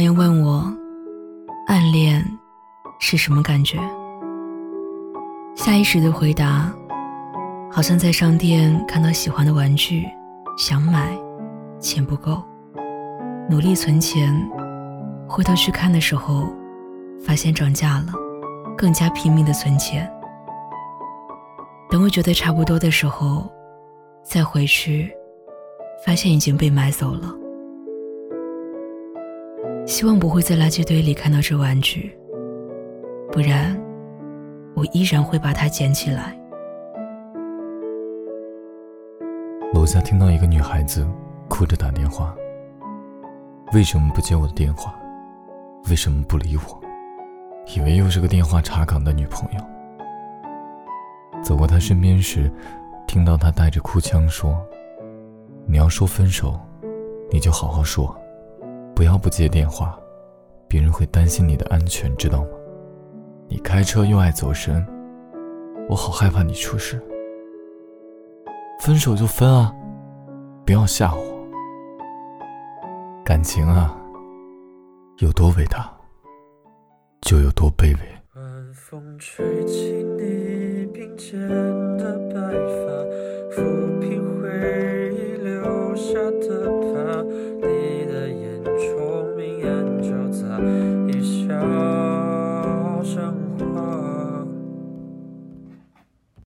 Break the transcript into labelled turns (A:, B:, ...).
A: 朋友问我，暗恋是什么感觉？下意识的回答，好像在商店看到喜欢的玩具，想买，钱不够，努力存钱，回头去看的时候，发现涨价了，更加拼命的存钱。等我觉得差不多的时候，再回去，发现已经被买走了。希望不会在垃圾堆里看到这玩具，不然我依然会把它捡起来。
B: 楼下听到一个女孩子哭着打电话，为什么不接我的电话？为什么不理我？以为又是个电话查岗的女朋友。走过她身边时，听到她带着哭腔说：“你要说分手，你就好好说。”不要不接电话，别人会担心你的安全，知道吗？你开车又爱走神，我好害怕你出事。分手就分啊，不要吓我。感情啊，有多伟大，就有多卑微。晚风吹起你鬓间